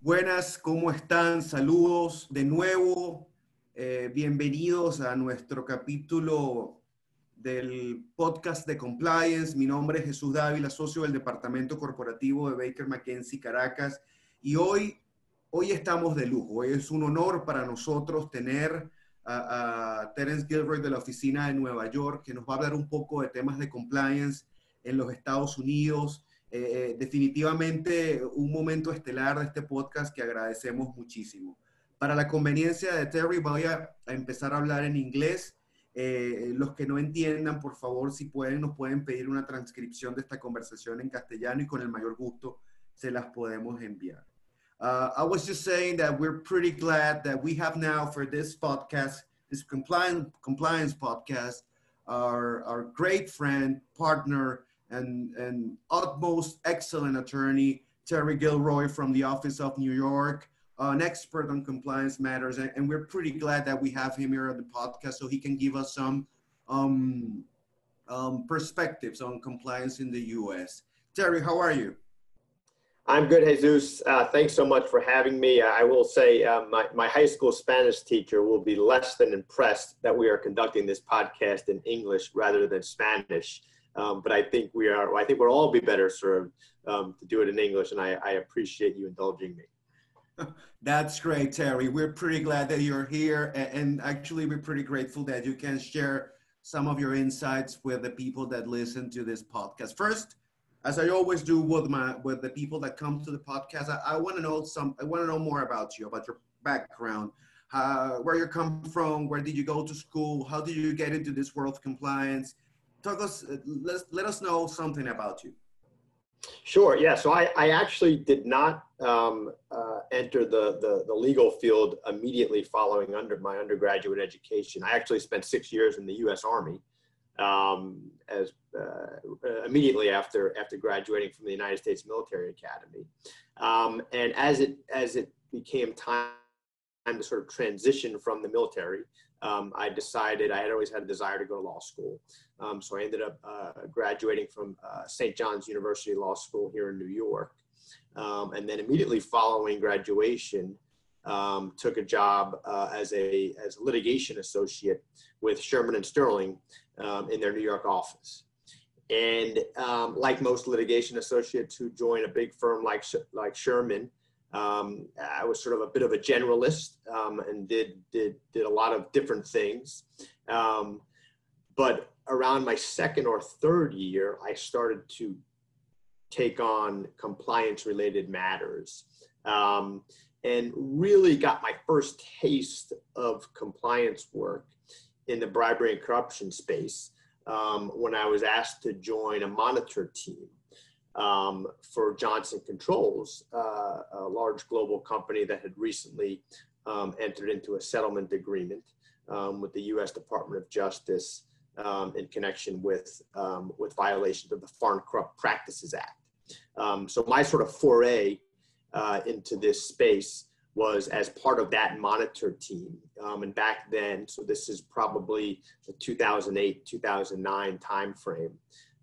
Buenas, ¿cómo están? Saludos de nuevo. Eh, bienvenidos a nuestro capítulo del podcast de compliance. Mi nombre es Jesús Dávila, socio del Departamento Corporativo de Baker McKenzie Caracas. Y hoy, hoy estamos de lujo. Es un honor para nosotros tener a, Terence Gilroy de la oficina de Nueva York, que nos va a hablar un poco de temas de compliance en los Estados Unidos. Eh, eh, definitivamente un momento estelar de este podcast que agradecemos muchísimo. Para la conveniencia de Terry, voy a empezar a hablar en inglés eh, los que no entiendan, por favor, si pueden, nos pueden pedir una transcripción de esta conversación en castellano y con el mayor gusto se las podemos enviar. Uh, I was just saying that we're pretty glad that we have now for this podcast, this compliance, compliance podcast, our, our great friend, partner, and, and utmost excellent attorney, Terry Gilroy from the Office of New York uh, an expert on compliance matters, and, and, we're pretty glad that we have him here on the podcast so he can give us some um, um, perspectives on compliance in the U.S. Terry, how are you? I'm good, Jesus. Uh, thanks so much for having me. I will say uh, my, my high school Spanish teacher will be less than impressed that we are conducting this podcast in English rather than Spanish. Um, but I think we are, I think we'll all be better served um, to do it in English, and I, I appreciate you indulging me. That's great, Terry. We're pretty glad that you're here. And actually, we're pretty grateful that you can share some of your insights with the people that listen to this podcast. First, as I always do with my with the people that come to the podcast, I, I want to know some. I want to know more about you, about your background, uh, where you come from, where did you go to school, how did you get into this world of compliance? Talk us. Let let us know something about you. Sure. Yeah. So I, I actually did not um, uh, enter the, the, the legal field immediately following under my undergraduate education. I actually spent six years in the U.S. Army um, as uh, immediately after after graduating from the United States Military Academy. Um, and as it as it became time to sort of transition from the military, um, I decided I had always had a desire to go to law school. Um, so I ended up uh, graduating from uh, St. John's University Law School here in New York. Um, and then immediately following graduation, um, took a job uh, as, a, as a litigation associate with Shearman and Sterling um, in their New York office. And um, like most litigation associates who join a big firm like, like Shearman, um, I was sort of a bit of a generalist um, and did, did, did a lot of different things. Um, but around my second or third year, I started to take on compliance related matters um, and really got my first taste of compliance work in the bribery and corruption space um, when I was asked to join a monitor team um, for Johnson Controls, uh, a large global company that had recently um, entered into a settlement agreement um, with the U.S. Department of Justice um, in connection with um, with violations of the Foreign Corrupt Practices Act. So my sort of foray uh, into this space was as part of that monitor team. and back then, so this is probably the 2008, 2009 timeframe.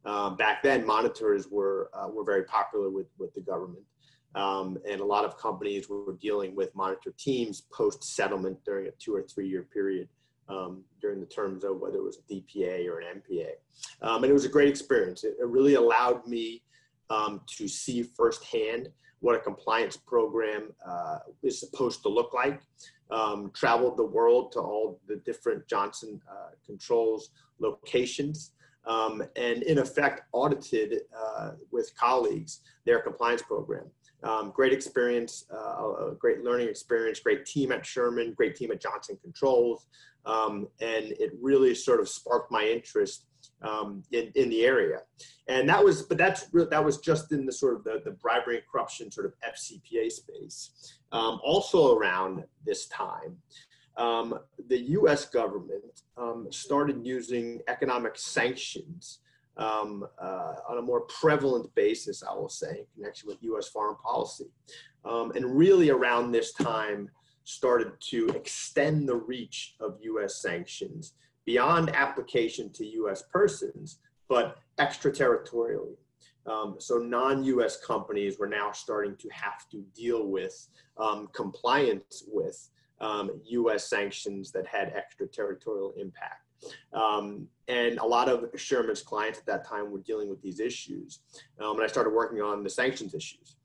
Um, back then, monitors were uh, were very popular with with the government, um, and a lot of companies were dealing with monitor teams post settlement during a two or three year period. Um, during the terms of whether it was a DPA or an NPA. Um, and it was a great experience. It, it really allowed me um, to see firsthand what a compliance program uh, is supposed to look like. Um, traveled the world to all the different Johnson uh, Controls locations um, and in effect audited uh, with colleagues their compliance program. Um, great experience, uh, a great learning experience, great team at Shearman, great team at Johnson Controls, um, and it really sort of sparked my interest um, in, in the area. And that was, but that's that was just in the sort of the, the bribery and corruption sort of FCPA space. Um, also around this time, um, the US government um, started using economic sanctions um, uh, on a more prevalent basis, I will say, in connection with US foreign policy. Um, and really around this time, started to extend the reach of US sanctions beyond application to US persons but extraterritorially. Um, so non-U.S. companies were now starting to have to deal with um, compliance with um, U.S. sanctions that had extraterritorial impact. Um, and a lot of Shearman's clients at that time were dealing with these issues. Um, and I started working on the sanctions issues.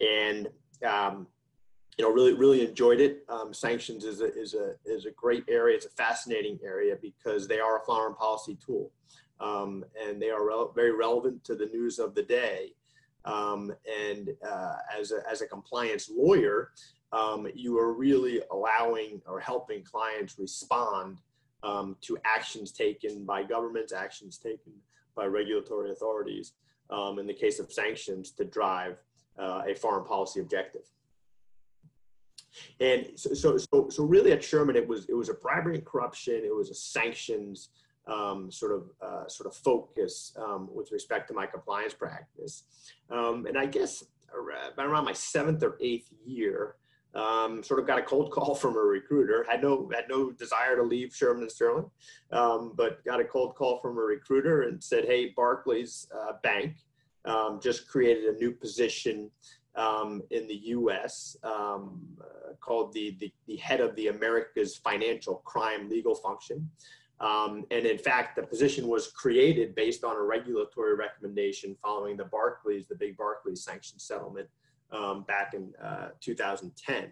And um, you know, really, really enjoyed it. Um, sanctions is a, is a, is a great area. It's a fascinating area because they are a foreign policy tool. Um, and they are re very relevant to the news of the day. Um, and uh, as, a, as a compliance lawyer, um, you are really allowing or helping clients respond um, to actions taken by governments, actions taken by regulatory authorities, um, in the case of sanctions, to drive uh, a foreign policy objective. And so, so, so, really at Shearman, it was, it was a bribery and corruption, it was a sanctions um, sort of uh, sort of focus um, with respect to my compliance practice. Um, and I guess around my seventh or eighth year, um, sort of got a cold call from a recruiter. Had no had no desire to leave Shearman and Sterling, um, but got a cold call from a recruiter and said, "Hey, Barclays uh, Bank um, just created a new position um, in the U.S. Um, uh, called the, the, the head of the America's Financial Crime Legal Function." Um, and in fact, the position was created based on a regulatory recommendation following the Barclays, the big Barclays sanction settlement um, back in uh, 2010.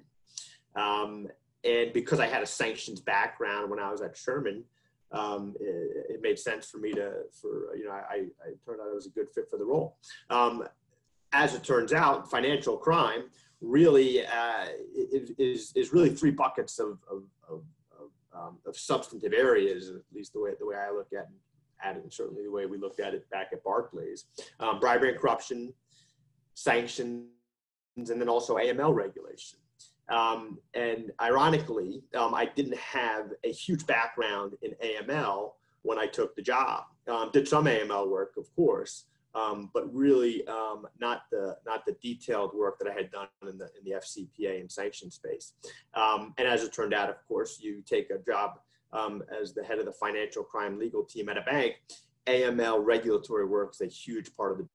Um, and because I had a sanctions background when I was at Shearman, um, it, it, made sense for me to, for, you know, I, I turned out I was a good fit for the role. Um, as it turns out, financial crime really uh, is, is really three buckets of, of, of, of, um, of substantive areas, at least the way, the way I look at at it, and certainly the way we looked at it back at Barclays. Um, bribery and corruption, sanctions, and then also AML regulation. Um, and ironically, um, I didn't have a huge background in AML when I took the job. Um, did some AML work, of course, um, but really um, not the not the detailed work that I had done in the in the FCPA and sanction space. Um, and as it turned out, of course, you take a job as the head of the financial crime legal team at a bank. AML regulatory work is a huge part of the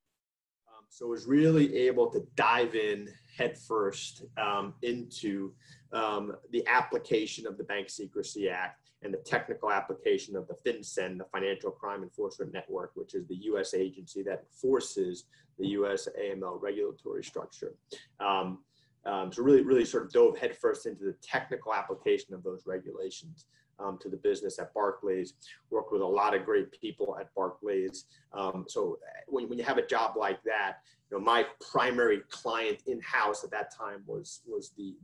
so was really able to dive in headfirst um, into um, the application of the Bank Secrecy Act and the technical application of the FinCEN, the Financial Crime Enforcement Network, which is the U.S. agency that enforces the U.S. AML regulatory structure. Um, um, so really, really sort of dove headfirst into the technical application of those regulations um, to the business at Barclays, worked with a lot of great people at Barclays. Um, so uh, when, when you have a job like that, you know, my primary client in-house at that time was, was the,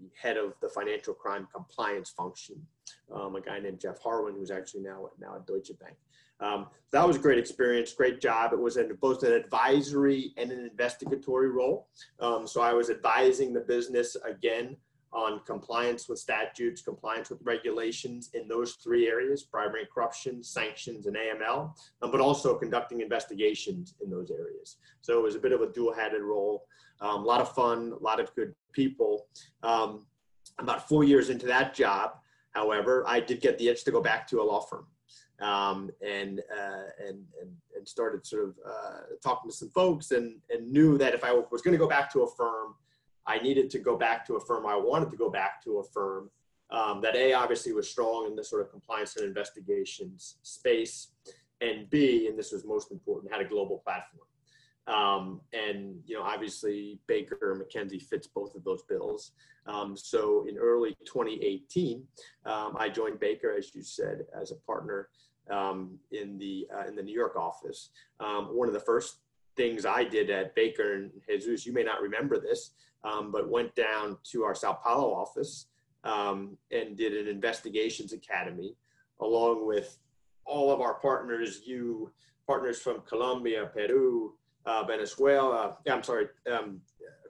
the head of the financial crime compliance function, um, a guy named Jeff Harwin, who's actually now, now at Deutsche Bank. Um, that was a great experience, great job. It was an, both an advisory and an investigatory role. Um, so I was advising the business again on compliance with statutes, compliance with regulations in those three areas, and corruption, sanctions, and AML, um, but also conducting investigations in those areas. So it was a bit of a dual-headed role, um, a lot of fun, a lot of good people. Um, about four years into that job, however, I did get the itch to go back to a law firm. Um, and, uh, and, and, and started sort of uh, talking to some folks and, and knew that if I was going to go back to a firm, I needed to go back to a firm. I wanted to go back to a firm um, that A, obviously was strong in the sort of compliance and investigations space, and B, and this was most important, had a global platform. Um, and, you know, obviously Baker McKenzie fits both of those bills. Um, so in early 2018, um, I joined Baker, as you said, as a partner um, in, the, uh, in the New York office. Um, one of the first things I did at Baker and Jesus, you may not remember this, um, but went down to our Sao Paulo office um, and did an investigations academy along with all of our partners, you partners from Colombia, Peru, uh, Venezuela, I'm sorry, um,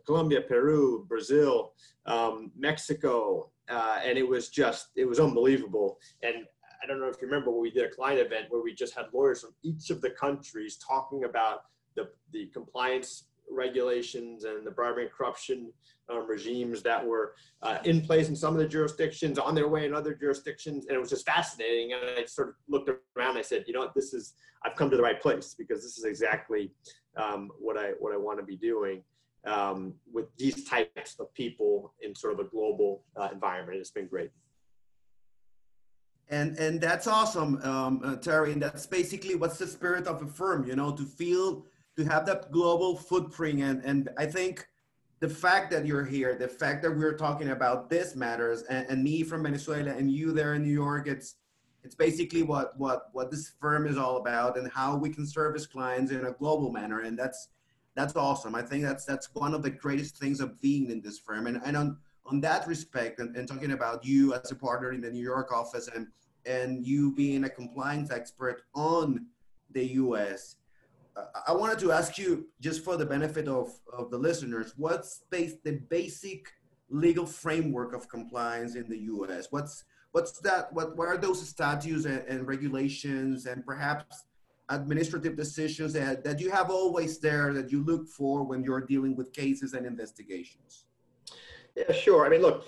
Colombia, Peru, Brazil, um, Mexico, uh, and it was just, it was unbelievable. And I don't know if you remember when we did a client event where we just had lawyers from each of the countries talking about the, the compliance regulations and the bribery and corruption um, regimes that were uh, in place in some of the jurisdictions, on their way in other jurisdictions, and it was just fascinating. And I sort of looked around. And I said, you know what, this is I've come to the right place because this is exactly um, what I what I want to be doing um, with these types of people in sort of a global uh, environment. It's been great. And and that's awesome, um, uh, Terry. And that's basically what's the spirit of a firm, you know, to feel to have that global footprint. And and I think the fact that you're here, the fact that we're talking about this matters, and, and me from Venezuela and you there in New York, it's it's basically what what what this firm is all about and how we can service clients in a global manner. And that's that's awesome. I think that's that's one of the greatest things of being in this firm. And and on on that respect, and, and talking about you as a partner in the New York office and and you being a compliance expert on the U.S. I wanted to ask you, just for the benefit of, of the listeners, what's the basic legal framework of compliance in the U.S.? What's what's that? What what are those statutes and, and regulations, and perhaps administrative decisions that, that you have always there that you look for when you're dealing with cases and investigations? Yeah, sure. I mean, look,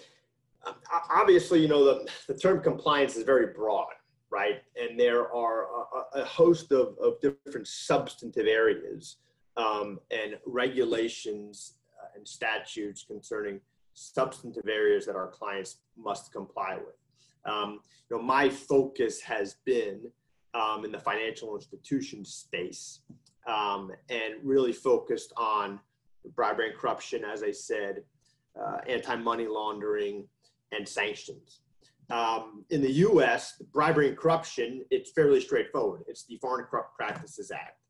obviously, you know, the, the term compliance is very broad, right? And there are a, a host of, of different substantive areas um, and regulations uh, and statutes concerning substantive areas that our clients must comply with. Um, you know, my focus has been um, in the financial institution space um, and really focused on bribery and corruption, as I said, uh, anti-money laundering, and sanctions. Um, in the U.S., bribery and corruption, it's fairly straightforward. It's the Foreign Corrupt Practices Act,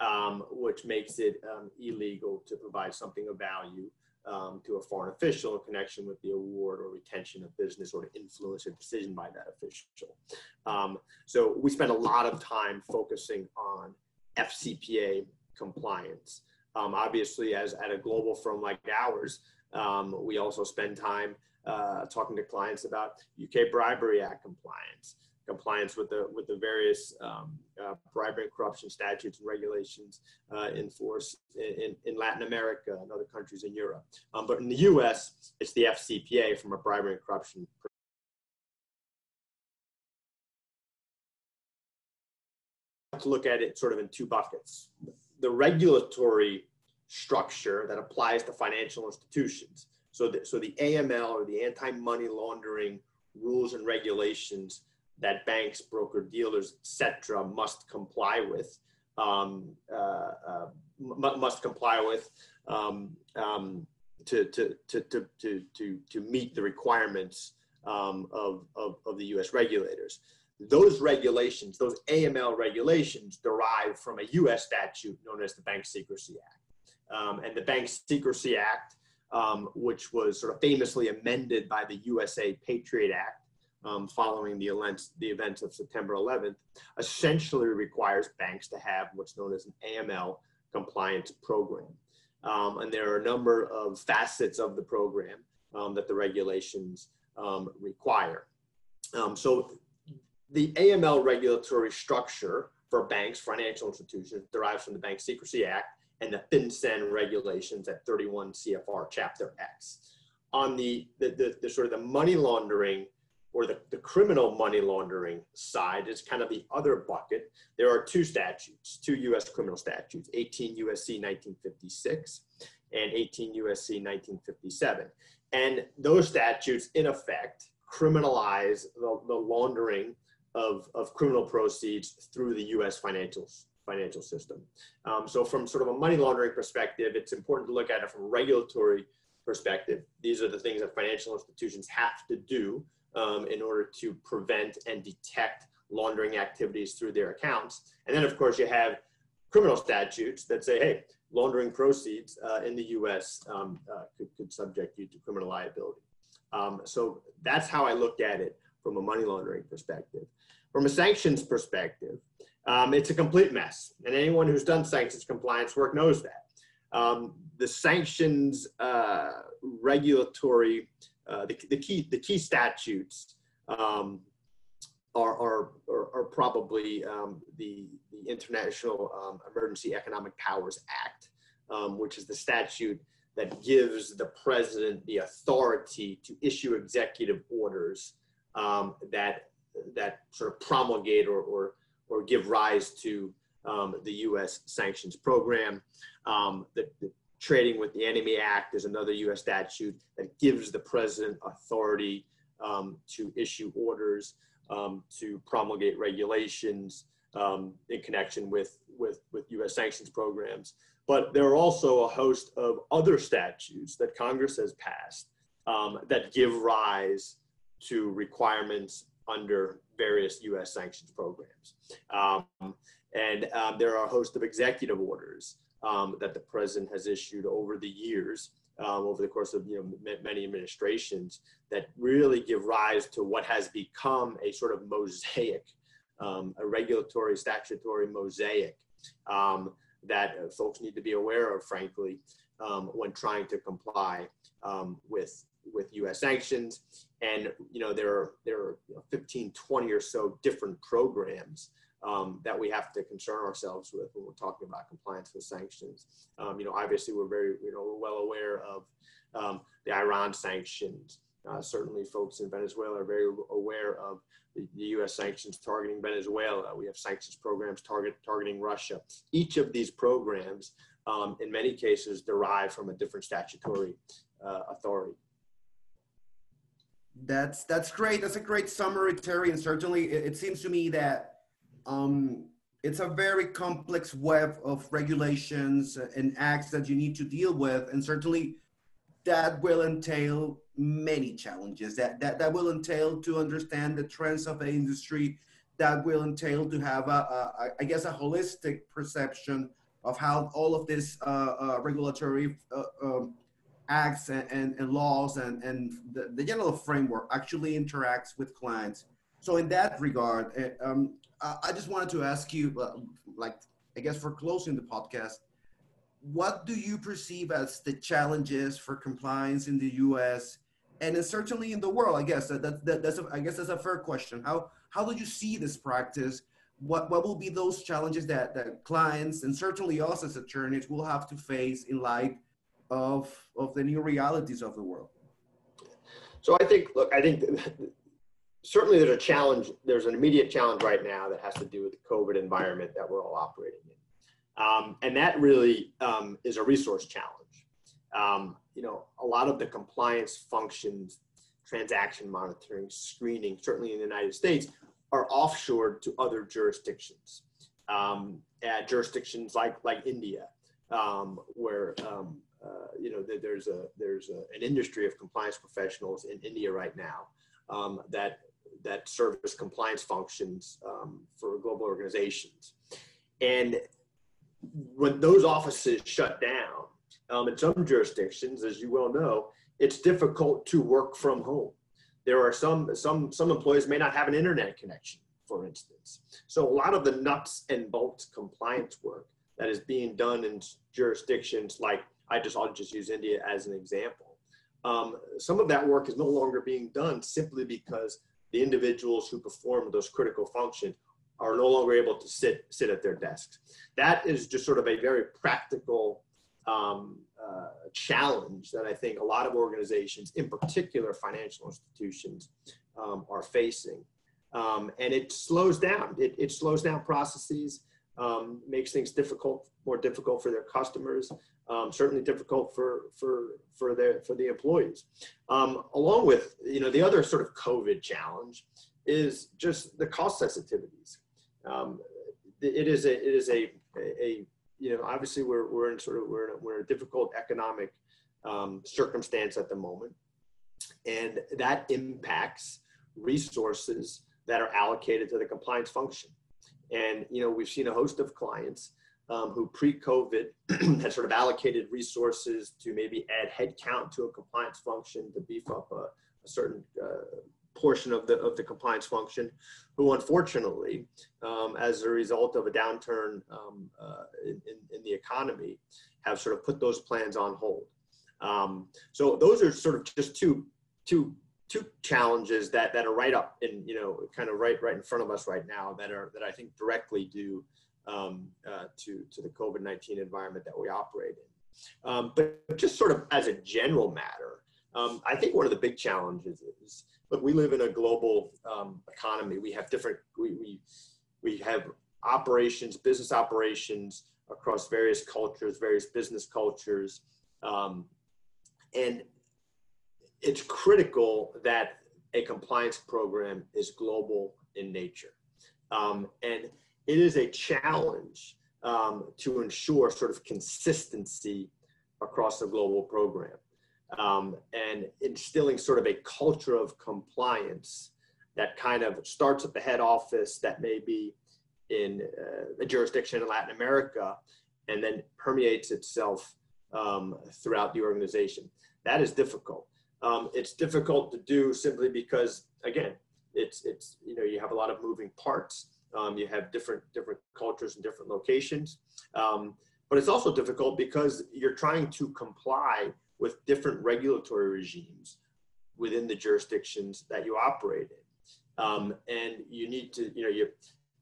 um, which makes it um, illegal to provide something of value um, to a foreign official in connection with the award or retention of business or to influence a decision by that official. Um, so we spend a lot of time focusing on FCPA compliance. Um, obviously, as at a global firm like ours, we also spend time uh, talking to clients about UK Bribery Act compliance, compliance with the with the various um, uh, bribery and corruption statutes and regulations uh, in force in, in Latin America and other countries in Europe. Um, but in the U.S., it's the FCPA from a bribery and corruption. To look at it sort of in two buckets. The regulatory structure that applies to financial institutions. So the, so the AML or the anti-money laundering rules and regulations that banks, broker dealers, etc., must comply with, um, uh, uh, must comply with um, um, to, to, to, to, to, to meet the requirements um, of, of, of the U.S. regulators. Those regulations, those AML regulations, derive from a U.S. statute known as the Bank Secrecy Act. Um, and the Bank Secrecy Act, um, which was sort of famously amended by the USA Patriot Act um, following the events, the events of September 11th, essentially requires banks to have what's known as an AML compliance program. Um, and there are a number of facets of the program um, that the regulations um, require. so the AML regulatory structure for banks, financial institutions, derives from the Bank Secrecy Act and the FinCEN regulations at 31 CFR Chapter X. On the, the, the, the sort of the money laundering or the, the criminal money laundering side is kind of the other bucket. There are two statutes, two US criminal statutes, 18 USC 1956 and 18 USC 1957. And those statutes, in effect, criminalize the, the laundering of, of criminal proceeds through the US financials financial system. Um, so from sort of a money laundering perspective, it's important to look at it from a regulatory perspective. These are the things that financial institutions have to do um, in order to prevent and detect laundering activities through their accounts. And then of course you have criminal statutes that say, hey, laundering proceeds uh, in the US um, uh, could, could subject you to criminal liability. Um, so that's how I looked at it from a money laundering perspective. From a sanctions perspective, um, it's a complete mess. And anyone who's done sanctions compliance work knows that. Um, the sanctions uh, regulatory, uh, the, the, key, the key statutes um, are, are, are, probably um, the, the International um, Emergency Economic Powers Act, um, which is the statute that gives the president the authority to issue executive orders that that sort of promulgate or or, or give rise to um, the U.S. sanctions program. Um, the, the, Trading with the Enemy Act is another U.S. statute that gives the president authority um, to issue orders, um, to promulgate regulations um, in connection with, with, with U.S. sanctions programs. But there are also a host of other statutes that Congress has passed um, that give rise to requirements under various U.S. sanctions programs. Um, and um, there are a host of executive orders um, that the president has issued over the years, um, over the course of you know many administrations, that really give rise to what has become a sort of mosaic, um, a regulatory statutory mosaic um, that folks need to be aware of, frankly, when trying to comply with with U.S. sanctions. And you know there are there are you know, 15, 20 or so different programs um, that we have to concern ourselves with when we're talking about compliance with sanctions. Um, you know, obviously we're very, you know, we're well aware of um, the Iran sanctions. Uh, certainly folks in Venezuela are very aware of the, the, U.S. sanctions targeting Venezuela. We have sanctions programs target, targeting Russia. Each of these programs, um, in many cases, derive from a different statutory uh, authority. That's that's great. That's a great summary, Terry. And certainly, it, it seems to me that um, it's a very complex web of regulations and acts that you need to deal with. And certainly that will entail many challenges that, that, that will entail to understand the trends of the industry that will entail to have a, a I guess a holistic perception of how all of this uh, uh, regulatory uh, um, acts and, and, and, laws and, and the, the general framework actually interacts with clients. So in that regard, eh, um, I just wanted to ask you, uh, like, I guess for closing the podcast, what do you perceive as the challenges for compliance in the U.S. and certainly in the world? I guess that, that, that that's a, I guess that's a fair question. How how do you see this practice? What what will be those challenges that that clients and certainly us as attorneys will have to face in light of of the new realities of the world? So I think, look, I think certainly there's a challenge, there's an immediate challenge right now that has to do with the COVID environment that we're all operating in. Um, and that really um, is a resource challenge. Um, you know, a lot of the compliance functions, transaction monitoring, screening, certainly in the United States, are offshored to other jurisdictions. Um, at jurisdictions like like India, um, where um, uh, you know there's a there's a, an industry of compliance professionals in India right now um, that that service compliance functions um, for global organizations. And when those offices shut down, um, in some jurisdictions, as you well know, it's difficult to work from home. There are some, some, some employees may not have an internet connection, for instance. So a lot of the nuts and bolts compliance work that is being done in jurisdictions like, I just, I'll just use India as an example. Um, some of that work is no longer being done simply because the individuals who perform those critical functions are no longer able to sit sit at their desks. That is just sort of a very practical um, uh, challenge that I think a lot of organizations, in particular financial institutions, um, are facing. Um, and it slows down. It, it slows down processes, um, makes things difficult, more difficult for their customers, um, certainly difficult for for for the for the employees. Um, along with you know the other sort of COVID challenge is just the cost sensitivities. Um, it is a it is a, a, a, you know obviously we're we're in sort of we're in a, we're in a difficult economic um, circumstance at the moment, and that impacts resources that are allocated to the compliance function. And you know we've seen a host of clients um, who pre-COVID had sort of allocated resources to maybe add headcount to a compliance function to beef up a, a certain uh, portion of the of the compliance function, who unfortunately, um, as a result of a downturn um, uh, in, in, the economy, have sort of put those plans on hold. Um, so those are sort of just two two two challenges that that are right up in you know kind of right right in front of us right now that are that I think directly do um, uh, to, to the COVID 19 environment that we operate in. Um, but just sort of as a general matter, um, I think one of the big challenges is look, we live in a global um, economy. We have different, we, we, we have operations, business operations across various cultures, various business cultures. Um, and it's critical that a compliance program is global in nature. Um, and it is a challenge um, to ensure sort of consistency across the global program um, and instilling sort of a culture of compliance that kind of starts at the head office that may be in uh, a jurisdiction in Latin America and then permeates itself um, throughout the organization. That is difficult. Um, it's difficult to do simply because, again, it's it's you know you have a lot of moving parts. Um, you have different different cultures and different locations, um, but it's also difficult because you're trying to comply with different regulatory regimes within the jurisdictions that you operate in, um, and you need to you know you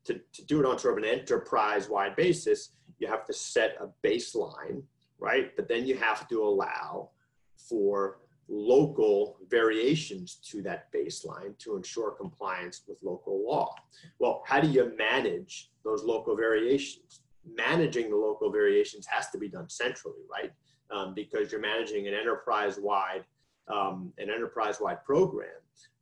to, to do it on sort of an enterprise wide basis. You have to set a baseline, right? But then you have to allow for local variations to that baseline to ensure compliance with local law. Well, how do you manage those local variations? Managing the local variations has to be done centrally, right? Um, because you're managing an enterprise-wide um, an enterprise-wide program.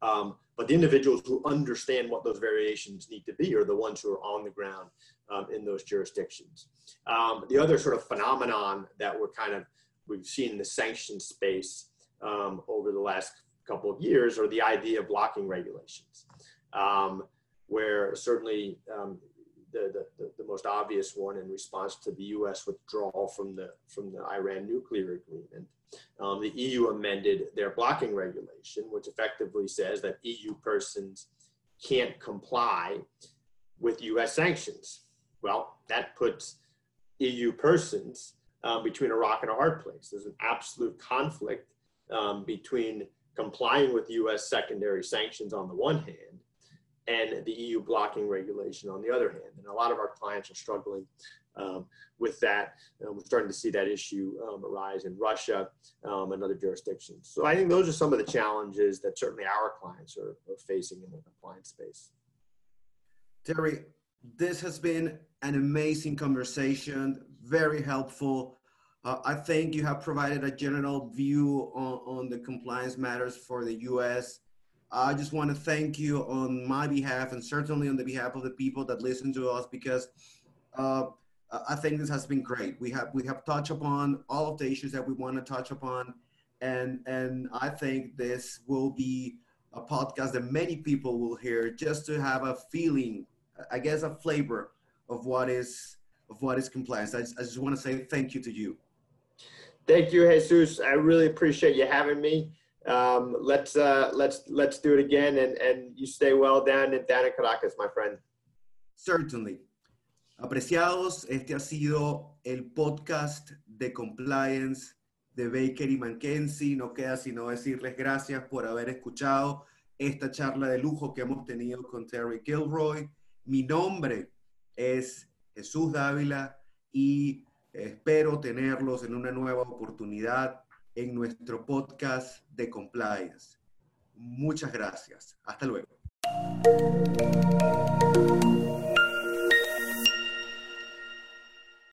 Um, but the individuals who understand what those variations need to be are the ones who are on the ground um, in those jurisdictions. Um, the other sort of phenomenon that we're kind of we've seen in the sanction space um, over the last couple of years are the idea of blocking regulations, um, where certainly um, the, the, the, most obvious one in response to the U.S. withdrawal from the from the Iran nuclear agreement, um, the EU amended their blocking regulation, which effectively says that EU persons can't comply with U.S. sanctions. Well, that puts EU persons um, between a rock and a hard place. There's an absolute conflict um, between complying with US secondary sanctions on the one hand and the EU blocking regulation on the other hand. And a lot of our clients are struggling um, with that. Um, we're starting to see that issue um, arise in Russia um, and other jurisdictions. So I think those are some of the challenges that certainly our clients are, are facing in the compliance space. Terry, this has been an amazing conversation, very helpful. Uh, I think you have provided a general view on, on the compliance matters for the U.S. I just want to thank you on my behalf and certainly on the behalf of the people that listen to us because uh, I think this has been great. We have we have touched upon all of the issues that we want to touch upon, and and I think this will be a podcast that many people will hear just to have a feeling, I guess, a flavor of what is of what is compliance. I I just want to say thank you to you. Thank you, Jesus. I really appreciate you having me. Um, let's uh, let's let's do it again, and and you stay well down in down in Caracas, my friend. Certainly. Apreciados, este ha sido el podcast de compliance de Baker y. No queda sino decirles gracias por haber escuchado esta charla de lujo que hemos tenido con Terry Gilroy. Mi nombre es Jesús Dávila y Espero tenerlos en una nueva oportunidad en nuestro podcast de compliance. Muchas gracias. Hasta luego.